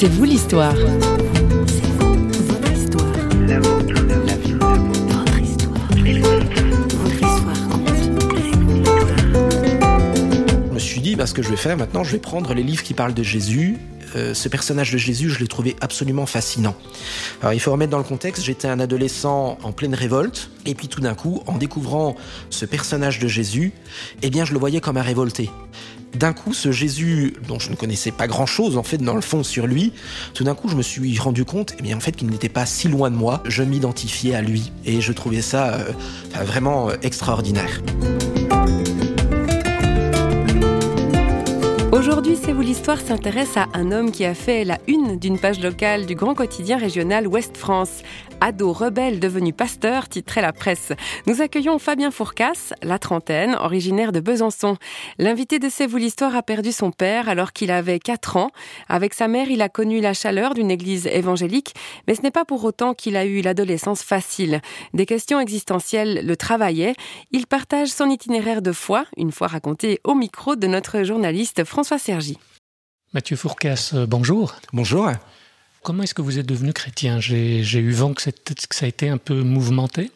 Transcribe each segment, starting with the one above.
C'est vous l'histoire. Je me suis dit, bah, ce que je vais faire maintenant, je vais prendre les livres qui parlent de Jésus. Euh, ce personnage de Jésus, je l'ai trouvé absolument fascinant. Alors, il faut remettre dans le contexte, j'étais un adolescent en pleine révolte, et puis tout d'un coup, en découvrant ce personnage de Jésus, eh bien, je le voyais comme un révolté. D'un coup, ce Jésus, dont je ne connaissais pas grand-chose en fait dans le fond sur lui, tout d'un coup, je me suis rendu compte, eh bien en fait, qu'il n'était pas si loin de moi. Je m'identifiais à lui, et je trouvais ça euh, vraiment euh, extraordinaire. Aujourd'hui, C'est vous l'histoire s'intéresse à un homme qui a fait la une d'une page locale du grand quotidien régional Ouest France. Ado rebelle devenu pasteur, titrait la presse. Nous accueillons Fabien Fourcas, la trentaine, originaire de Besançon. L'invité de C'est vous l'histoire a perdu son père alors qu'il avait 4 ans. Avec sa mère, il a connu la chaleur d'une église évangélique, mais ce n'est pas pour autant qu'il a eu l'adolescence facile. Des questions existentielles le travaillaient. Il partage son itinéraire de foi, une fois raconté au micro de notre journaliste François Sergi. Mathieu Fourcas, bonjour. Bonjour. Comment est-ce que vous êtes devenu chrétien? J'ai eu vent que, ça a été un peu mouvementé?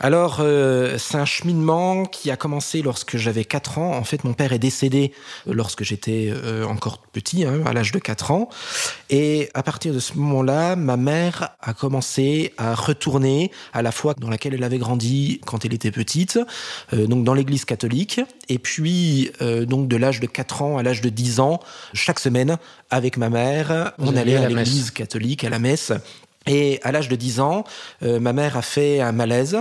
Alors, euh, c'est un cheminement qui a commencé lorsque j'avais 4 ans. En fait, mon père est décédé lorsque j'étais euh, encore petit, hein, à l'âge de 4 ans. Et à partir de ce moment-là, ma mère a commencé à retourner à la foi dans laquelle elle avait grandi quand elle était petite, euh, donc dans l'église catholique. Et puis, euh, donc de l'âge de 4 ans à l'âge de 10 ans, chaque semaine, avec ma mère, on allait à l'église catholique, à la messe. Et à l'âge de 10 ans, euh, ma mère a fait un malaise.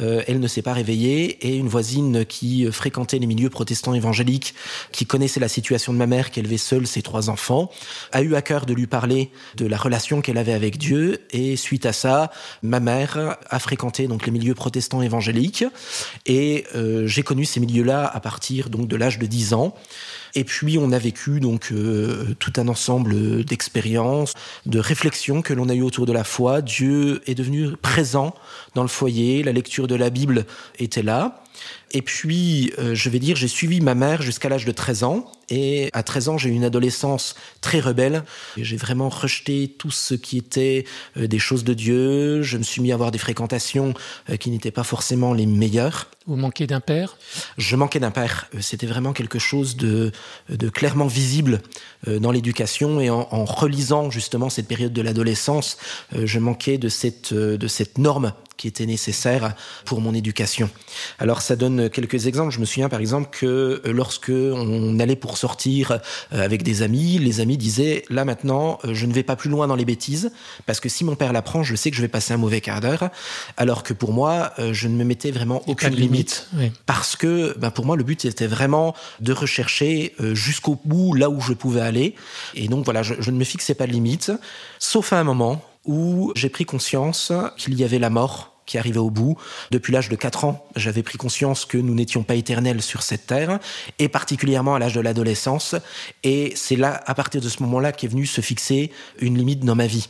Euh, elle ne s'est pas réveillée et une voisine qui fréquentait les milieux protestants évangéliques, qui connaissait la situation de ma mère, qui élevait seule ses trois enfants, a eu à cœur de lui parler de la relation qu'elle avait avec Dieu. Et suite à ça, ma mère a fréquenté donc les milieux protestants évangéliques et euh, j'ai connu ces milieux-là à partir donc de l'âge de 10 ans. Et puis on a vécu donc euh, tout un ensemble d'expériences, de réflexions que l'on a eu autour de la foi. Dieu est devenu présent dans le foyer, la lecture de la Bible était là. Et puis, euh, je vais dire, j'ai suivi ma mère jusqu'à l'âge de 13 ans. Et à 13 ans, j'ai eu une adolescence très rebelle. J'ai vraiment rejeté tout ce qui était euh, des choses de Dieu. Je me suis mis à avoir des fréquentations euh, qui n'étaient pas forcément les meilleures. Vous manquez d'un père? Je manquais d'un père. C'était vraiment quelque chose de, de clairement visible dans l'éducation. Et en, en, relisant justement cette période de l'adolescence, je manquais de cette, de cette norme qui était nécessaire pour mon éducation. Alors ça donne quelques exemples. Je me souviens par exemple que lorsque on allait pour sortir euh, avec des amis, les amis disaient là maintenant euh, je ne vais pas plus loin dans les bêtises parce que si mon père l'apprend, je sais que je vais passer un mauvais quart d'heure. Alors que pour moi, euh, je ne me mettais vraiment aucune limite, oui. parce que ben, pour moi le but était vraiment de rechercher jusqu'au bout là où je pouvais aller. Et donc voilà, je, je ne me fixais pas de limite, sauf à un moment où j'ai pris conscience qu'il y avait la mort qui arrivait au bout. Depuis l'âge de 4 ans, j'avais pris conscience que nous n'étions pas éternels sur cette terre, et particulièrement à l'âge de l'adolescence. Et c'est là, à partir de ce moment-là, qu'est venu se fixer une limite dans ma vie.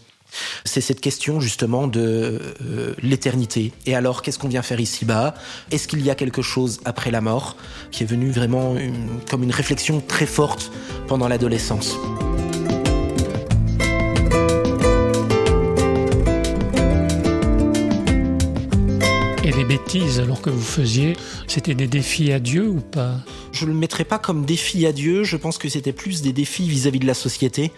C'est cette question justement de euh, l'éternité. Et alors, qu'est-ce qu'on vient faire ici-bas? Est-ce qu'il y a quelque chose après la mort qui est venu vraiment comme une réflexion très forte pendant l'adolescence? Les bêtises, alors que vous faisiez, c'était des défis à Dieu ou pas? Je ne le mettrais pas comme défi à Dieu, je pense que c'était plus des défis vis-à-vis -vis de la société.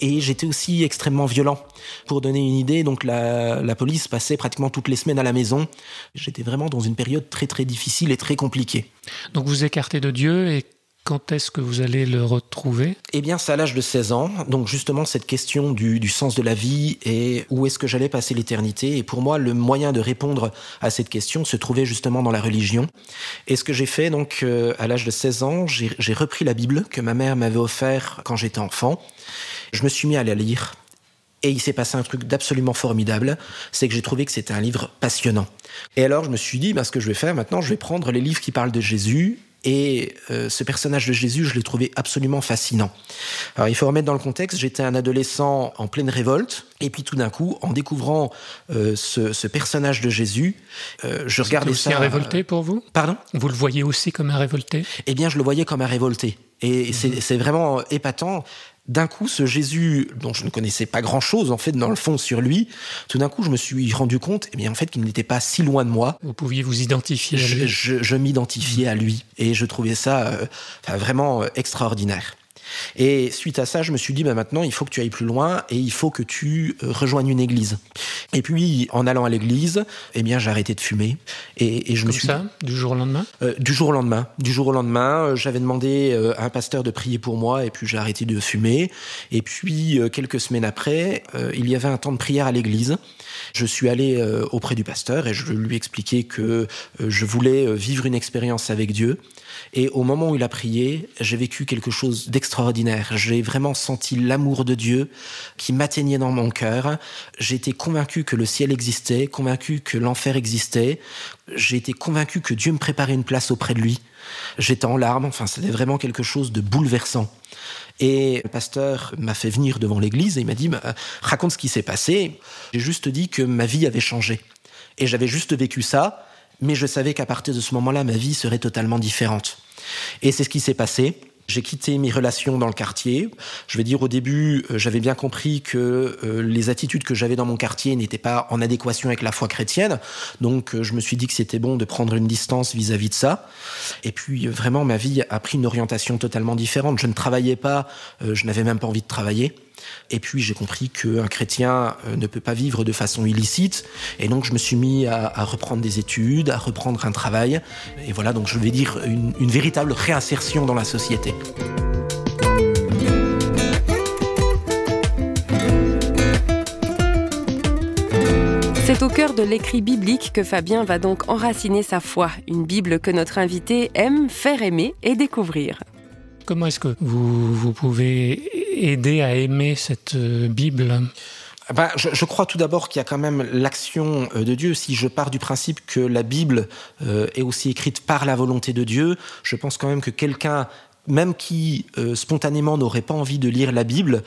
Et j'étais aussi extrêmement violent. Pour donner une idée, donc la, la police passait pratiquement toutes les semaines à la maison. J'étais vraiment dans une période très très difficile et très compliquée. Donc vous écartez de Dieu et quand est-ce que vous allez le retrouver? Eh bien, c'est à l'âge de 16 ans. Donc, justement, cette question du, sens de la vie et où est-ce que j'allais passer l'éternité. Et pour moi, le moyen de répondre à cette question se trouvait justement dans la religion. Et ce que j'ai fait, donc, euh, à l'âge de 16 ans, j'ai repris la Bible que ma mère m'avait offert quand j'étais enfant. Je me suis mis à la lire. Et il s'est passé un truc d'absolument formidable, c'est que j'ai trouvé que c'était un livre passionnant. Et alors je me suis dit, bah, ce que je vais faire maintenant, je vais prendre les livres qui parlent de Jésus et euh, ce personnage de Jésus, je l'ai trouvé absolument fascinant. Alors, il faut remettre dans le contexte, j'étais un adolescent en pleine révolte, et puis tout d'un coup, en découvrant euh, ce, ce, personnage de Jésus, euh, je regardais aussi ça. un révolté pour vous? Pardon? Vous le voyez aussi comme un révolté? Eh bien, je le voyais comme un révolté. Et c'est vraiment épatant. D'un coup, ce Jésus, dont je ne connaissais pas grand-chose, en fait, dans le fond, sur lui, tout d'un coup, je me suis rendu compte, eh bien, en fait, qu'il n'était pas si loin de moi. Vous pouviez vous identifier à lui. Je, je, m'identifiais à lui. Et je trouvais ça euh, vraiment euh, extraordinaire. Et suite à ça, je me suis dit, bah, maintenant, il faut que tu ailles plus loin et il faut que tu euh, rejoignes une église. Et puis, en allant à l'église, eh bien, j'ai arrêté de fumer. Et, et je Comme me suis ça, du jour au lendemain? Euh, Du jour au lendemain. Du jour au lendemain, euh, j'avais demandé euh, à un pasteur de prier pour moi et puis j'ai arrêté de fumer. Et puis, quelques semaines après, euh, il y avait un temps de prière à l'église. Je suis allé euh, auprès du pasteur et je lui ai expliqué que euh, je voulais euh, vivre une expérience avec Dieu. Et au moment où il a prié, j'ai vécu quelque chose d'extraordinaire. J'ai vraiment senti l'amour de Dieu qui m'atteignait dans mon cœur. J'ai été convaincu que le ciel existait, convaincu que l'enfer existait. J'ai été convaincu que Dieu me préparait une place auprès de lui. J'étais en larmes, enfin c'était vraiment quelque chose de bouleversant. Et le pasteur m'a fait venir devant l'église et il m'a dit, bah, raconte ce qui s'est passé. J'ai juste dit que ma vie avait changé. Et j'avais juste vécu ça, mais je savais qu'à partir de ce moment-là, ma vie serait totalement différente. Et c'est ce qui s'est passé. J'ai quitté mes relations dans le quartier. Je vais dire au début, euh, j'avais bien compris que euh, les attitudes que j'avais dans mon quartier n'étaient pas en adéquation avec la foi chrétienne. Donc euh, je me suis dit que c'était bon de prendre une distance vis-à-vis de ça. Et puis vraiment, ma vie a pris une orientation totalement différente. Je ne travaillais pas, je n'avais même pas envie de travailler. Et puis j'ai compris qu'un chrétien euh, ne peut pas vivre de façon illicite. Et donc je me suis mis à, à reprendre des études, à reprendre un travail. Et voilà, donc je vais dire une, une véritable réinsertion dans la société. C'est au cœur de l'écrit biblique que Fabien va donc enraciner sa foi, une Bible que notre invité aime faire aimer et découvrir. Comment est-ce que vous, vous pouvez aider à aimer cette euh, Bible? Ben, je, crois tout d'abord qu'il y a quand même l'action euh, de Dieu. Si je pars du principe que la Bible euh, est aussi écrite par la volonté de Dieu, je pense quand même que quelqu'un même qui spontanément n'aurait pas envie de lire la Bible,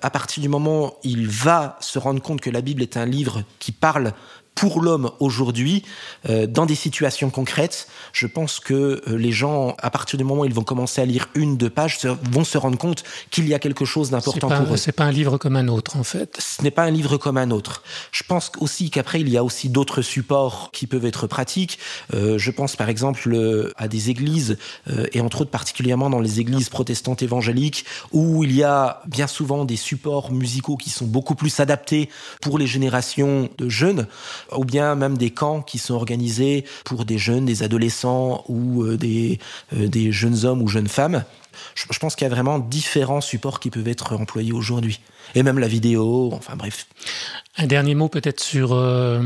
à partir du moment où il va se rendre compte que la Bible est un livre qui parle pour l'homme aujourd'hui, euh, dans des situations concrètes, je pense que euh, les gens, à partir du moment où ils vont commencer à lire une, deux pages, se- vont se rendre compte qu'il y a quelque chose d'important pour eux. c'est pas un livre comme un autre, en fait. Ce n'est pas un livre comme un autre. Je pense aussi qu'après, il y a aussi d'autres supports qui peuvent être pratiques. Euh, je pense par exemple à des églises, euh, et entre autres particulièrement dans les églises protestantes évangéliques, où il y a bien souvent des supports musicaux qui sont beaucoup plus adaptés pour les générations de jeunes, ou bien même des camps qui sont organisés pour des jeunes, des adolescents ou euh, euh, des jeunes hommes ou jeunes femmes. Je, je pense qu'il y a vraiment différents supports qui peuvent être employés aujourd'hui. Et même la vidéo, enfin bref. Un dernier mot peut-être sur euh,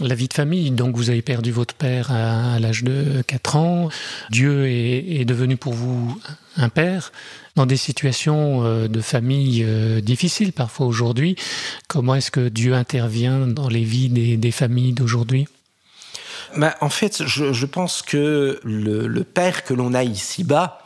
la vie de famille. Donc vous avez perdu votre père à, à l'âge de 4 ans. Dieu est, est devenu pour vous un père dans des situations euh, de famille euh, difficiles parfois aujourd'hui. Comment est-ce que Dieu intervient dans les vies des, des familles d'aujourd'hui? Ben, en fait, je, je pense que le, le père que l'on a ici-bas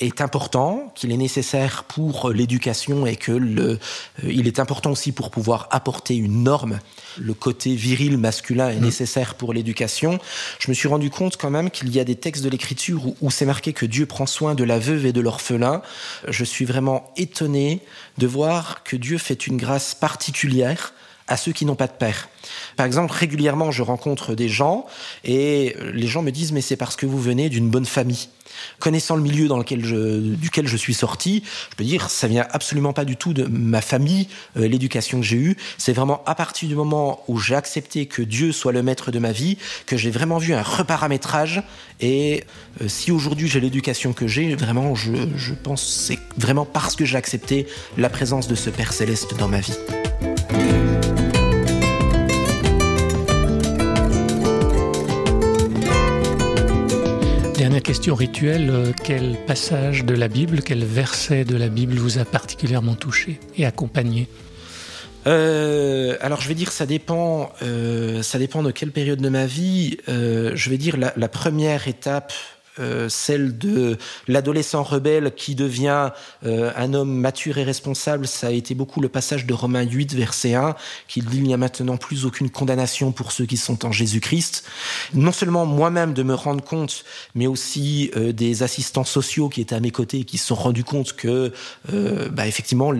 est important, qu'il est nécessaire pour l'éducation et que le, euh, il est important aussi pour pouvoir apporter une norme. Le côté viril masculin est nécessaire pour l'éducation. Je me suis rendu compte quand même qu'il y a des textes de l'écriture où, où c'est marqué que Dieu prend soin de la veuve et de l'orphelin. Je suis vraiment étonné de voir que Dieu fait une grâce particulière à ceux qui n'ont pas de père. Par exemple, régulièrement, je rencontre des gens et les gens me disent mais c'est parce que vous venez d'une bonne famille. Connaissant le milieu dans lequel je, duquel je suis sorti, je peux dire ça vient absolument pas du tout de ma famille, euh, l'éducation que j'ai eue. C'est vraiment à partir du moment où j'ai accepté que Dieu soit le maître de ma vie que j'ai vraiment vu un reparamétrage. Et euh, si aujourd'hui j'ai l'éducation que j'ai, vraiment, je, je pense c'est vraiment parce que j'ai accepté la présence de ce Père céleste dans ma vie. Question rituelle. euh, Quel passage de la Bible, quel verset de la Bible vous a particulièrement touché et accompagné Euh, alors je vais dire ça dépend, euh, ça dépend de quelle période de ma vie. Je vais dire la première étape euh, celle de l'adolescent rebelle qui devient euh, un homme mature et responsable, ça a été beaucoup le passage de Romains 8, verset 1, qui dit il n'y a maintenant plus aucune condamnation pour ceux qui sont en Jésus-Christ. Non seulement moi-même de me rendre compte, mais aussi euh, des assistants sociaux qui étaient à mes côtés et qui se sont rendus compte que, bah, effectivement,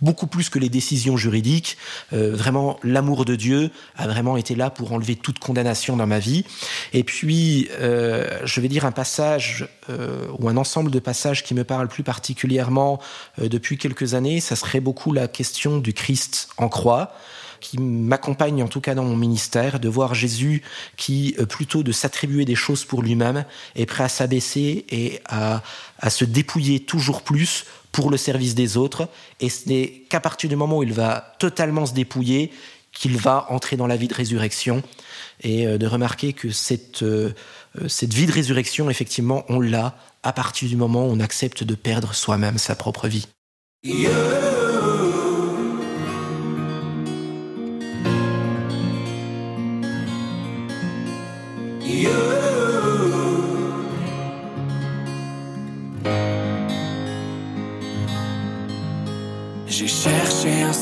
beaucoup plus que les décisions juridiques. Euh, vraiment, l'amour de Dieu a vraiment été là pour enlever toute condamnation dans ma vie. Et puis, euh, je vais dire un passage euh, ou un ensemble de passages qui me parlent plus particulièrement depuis quelques années. Ça serait beaucoup la question du Christ en croix qui m'accompagne en tout cas dans mon ministère, de voir Jésus qui, plutôt de s'attribuer des choses pour lui-même, est prêt à s'abaisser et à, à se dépouiller toujours plus pour le service des autres. Et ce n'est qu'à partir du moment où il va totalement se dépouiller qu'il va entrer dans la vie de résurrection. Et euh, de remarquer que cette, euh, euh, cette vie de résurrection, effectivement, on l'a à partir du moment où on accepte de perdre soi-même sa propre vie.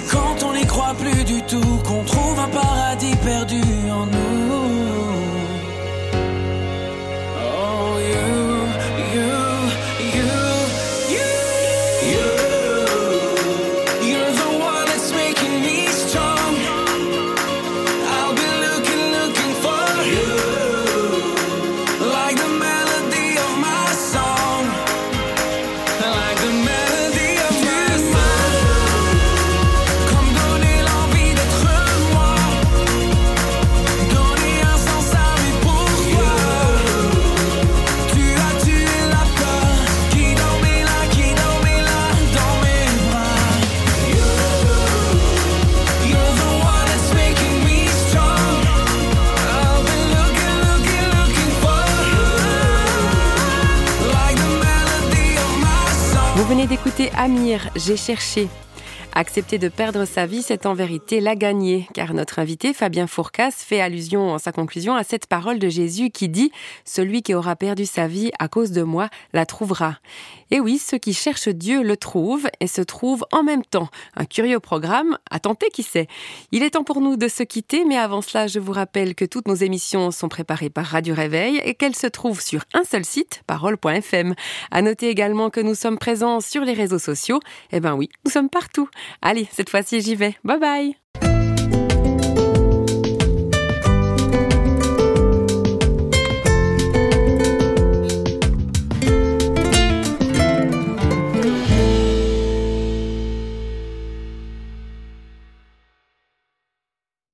quand on n'y croit plus du Amir, j'ai cherché. Accepter de perdre sa vie, c'est en vérité la gagner, car notre invité Fabien Fourcas fait allusion en sa conclusion à cette parole de Jésus qui dit ⁇ Celui qui aura perdu sa vie à cause de moi la trouvera ⁇ Et oui, ceux qui cherchent Dieu le trouvent et se trouvent en même temps. Un curieux programme, à tenter qui sait. Il est temps pour nous de se quitter, mais avant cela, je vous rappelle que toutes nos émissions sont préparées par Radio Réveil et qu'elles se trouvent sur un seul site, parole.fm. À noter également que nous sommes présents sur les réseaux sociaux. Eh ben oui, nous sommes partout. Allez, cette fois-ci j'y vais. Bye bye